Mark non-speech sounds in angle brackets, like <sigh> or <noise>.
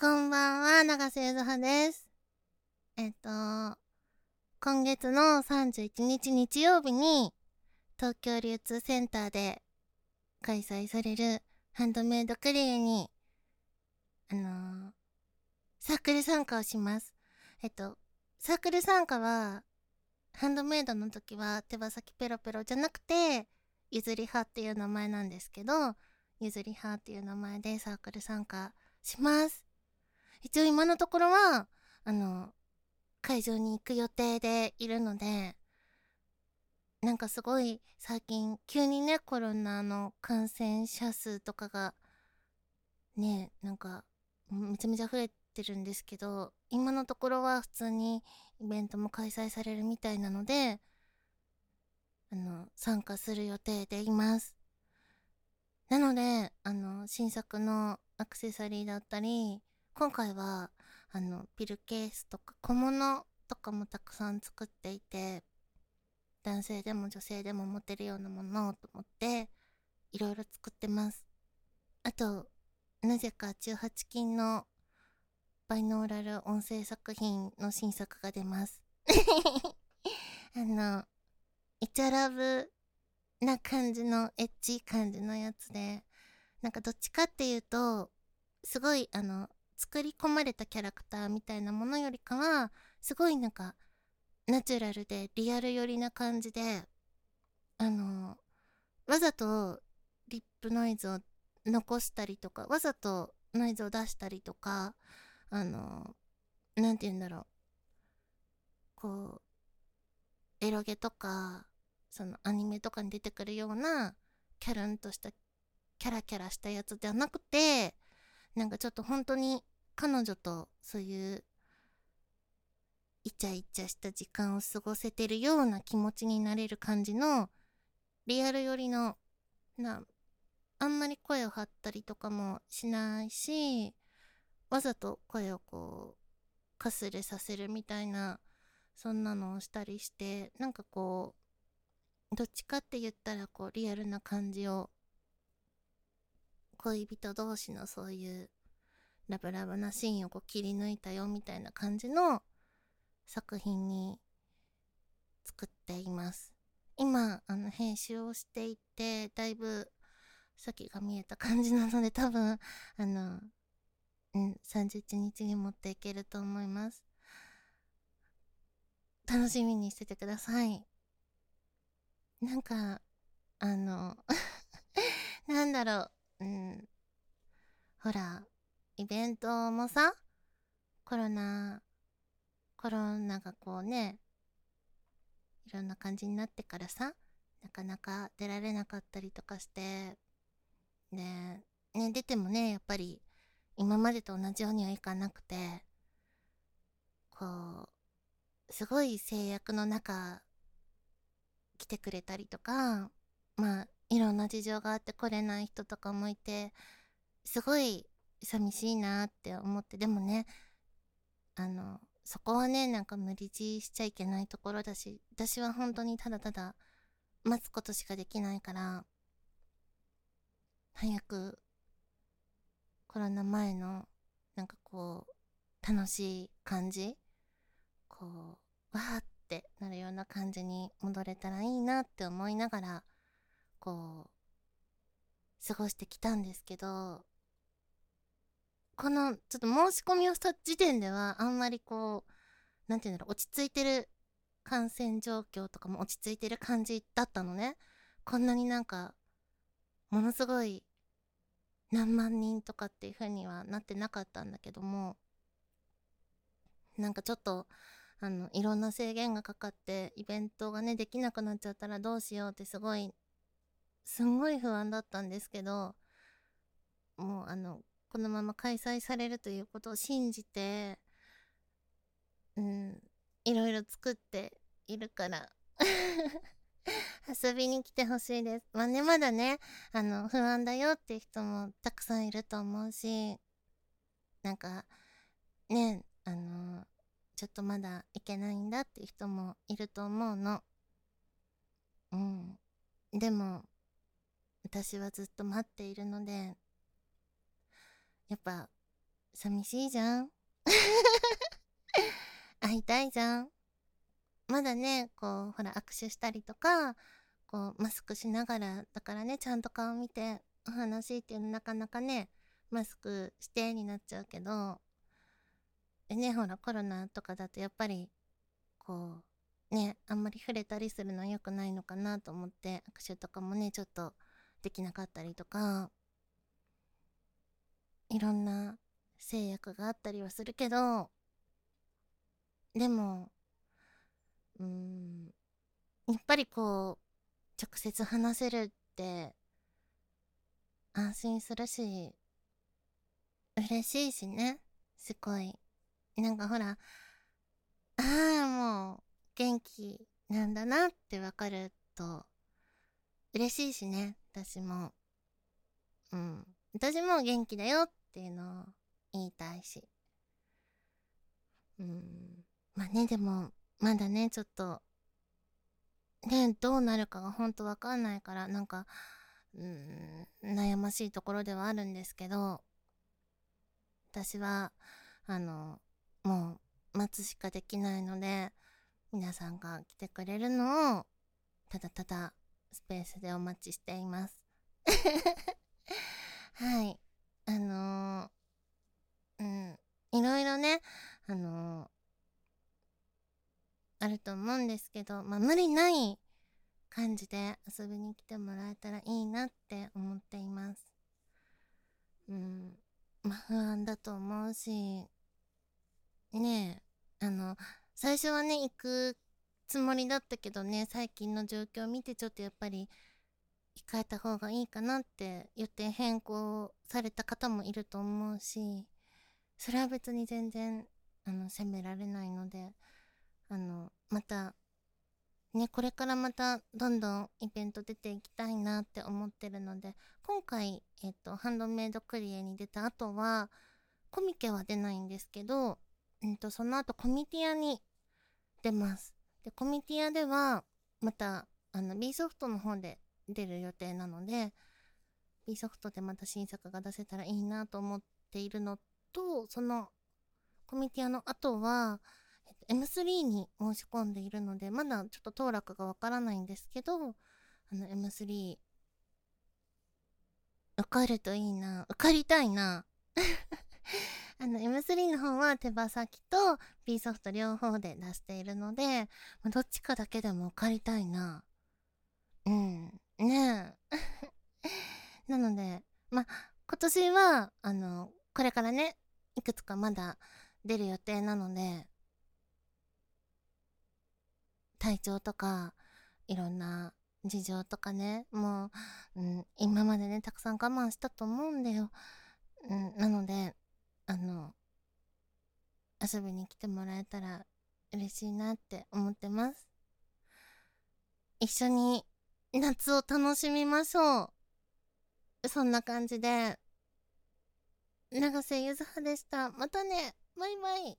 こんばんは、長瀬ゆずはです。えっと、今月の31日日曜日に、東京流通センターで開催されるハンドメイドクリエに、あのー、サークル参加をします。えっと、サークル参加は、ハンドメイドの時は手羽先ペロペロじゃなくて、ゆずり派っていう名前なんですけど、ゆずり派っていう名前でサークル参加します。一応今のところは、あの、会場に行く予定でいるので、なんかすごい最近急にねコロナの感染者数とかがねなんかめちゃめちゃ増えてるんですけど今のところは普通にイベントも開催されるみたいなのであの参加する予定でいます。なのであの新作のアクセサリーだったり今回はあのピルケースとか小物とかもたくさん作っていて男性でも女性でも持てるようなものをと思っていろいろ作ってます。あとなぜか18金のバイノーラル音声作品の新作が出ます。<laughs> あのイチャラブな感じのエッチ感じのやつでなんかどっちかっていうとすごいあの作り込まれたキャラクターみたいなものよりかはすごいなんかナチュラルでリアル寄りな感じであのわざとリップノイズを残したりとかわざとノイズを出したりとかあの何て言うんだろう。こうエロゲとかそのアニメとかに出てくるようなキャルンとしたキャラキャラしたやつではなくてなんかちょっと本当に彼女とそういうイチャイチャした時間を過ごせてるような気持ちになれる感じのリアル寄りのなあんまり声を張ったりとかもしないしわざと声をこうかすれさせるみたいなそんなのをしたりしてなんかこうどっちかって言ったらこうリアルな感じを恋人同士のそういうラブラブなシーンをこう切り抜いたよみたいな感じの作品に作っています。今、あの、編集をしていて、だいぶ先が見えた感じなので、多分、あの、うん、31日に持っていけると思います。楽しみにしててください。なんか、あの <laughs> なんだろう、うん。ほら、イベントもさ、コロナ、コロナがこうね、いろんな感じになってからさ、なかなか出られなかったりとかして、で、ね、出てもね、やっぱり今までと同じようにはいかなくて、こう、すごい制約の中、来てくれたりとか、まあ、いろんな事情があって来れない人とかもいて、すごい寂しいなって思ってでもねあのそこはねなんか無理強いしちゃいけないところだし私は本当にただただ待つことしかできないから早くコロナ前のなんかこう楽しい感じこうわーってなるような感じに戻れたらいいなって思いながらこう過ごしてきたんですけどこのちょっと申し込みをした時点ではあんまりこう何て言うんだろう落ち着いてる感染状況とかも落ち着いてる感じだったのね。こんなになんかものすごい何万人とかっていう風にはなってなかったんだけどもなんかちょっとあのいろんな制限がかかってイベントがねできなくなっちゃったらどうしようってすごいすんごい不安だったんですけどもうあのこのまま開催されるということを信じて、うん、いろいろ作っているから <laughs> 遊びに来てほしいです。まあね、まだね、あの、不安だよっていう人もたくさんいると思うし、なんか、ね、あの、ちょっとまだいけないんだっていう人もいると思うの。うん。でも、私はずっと待っているので、やっぱ寂しいじゃん。<laughs> 会いたいじゃん。まだね、こう、ほら、握手したりとか、こう、マスクしながら、だからね、ちゃんと顔見て、お話っていうのなかなかね、マスクしてになっちゃうけど、でね、ほら、コロナとかだとやっぱり、こう、ね、あんまり触れたりするのは良くないのかなと思って、握手とかもね、ちょっとできなかったりとか、いろんな制約があったりはするけど、でも、うーん、やっぱりこう、直接話せるって安心するし、嬉しいしね。すごい。なんかほら、ああ、もう、元気なんだなってわかると、嬉しいしね、私も。うん。私も元気だよっていうのを言いたいし。うん。まあね、でも、まだね、ちょっと、ね、どうなるかがほんとわかんないから、なんか、うん、悩ましいところではあるんですけど、私は、あの、もう、待つしかできないので、皆さんが来てくれるのを、ただただ、スペースでお待ちしています。<laughs> はい。あのー、うん、いろいろね、あのー、あると思うんですけど、まあ、無理ない感じで遊びに来てもらえたらいいなって思っています。うん。まあ不安だと思うし、ねえ、あの、最初はね、行くつもりだったけどね、最近の状況を見てちょっとやっぱり控えた方がいいかなって予定変更された方もいると思うし、それは別に全然、あの、責められないので、あの、またね、これからまたどんどんイベント出ていきたいなって思ってるので、今回、えっと、ハンドメイドクリエに出た後は、コミケは出ないんですけど、えっと、その後コミティアに出ます。で、コミティアでは、また、あの、B ソフトの方で出る予定なので、B ソフトでまた新作が出せたらいいなと思っているのと、その、コミティアの後は、えっと M3 に申し込んでいるので、まだちょっと当落がわからないんですけど、あの M3、受かるといいな。受かりたいな。手羽先と B ソフト両方で出しているので、どっちかだけでも受かりたいな。うん。ねえ。<laughs> なので、ま、今年は、あの、これからね、いくつかまだ出る予定なので、体調とか、いろんな事情とかね、もう、うん、今までね、たくさん我慢したと思うんだよ。うん、なので、あの、遊びに来てもらえたら嬉しいなって思ってます。一緒に夏を楽しみましょう。そんな感じで、長瀬ゆずはでした。またね。バイバイ。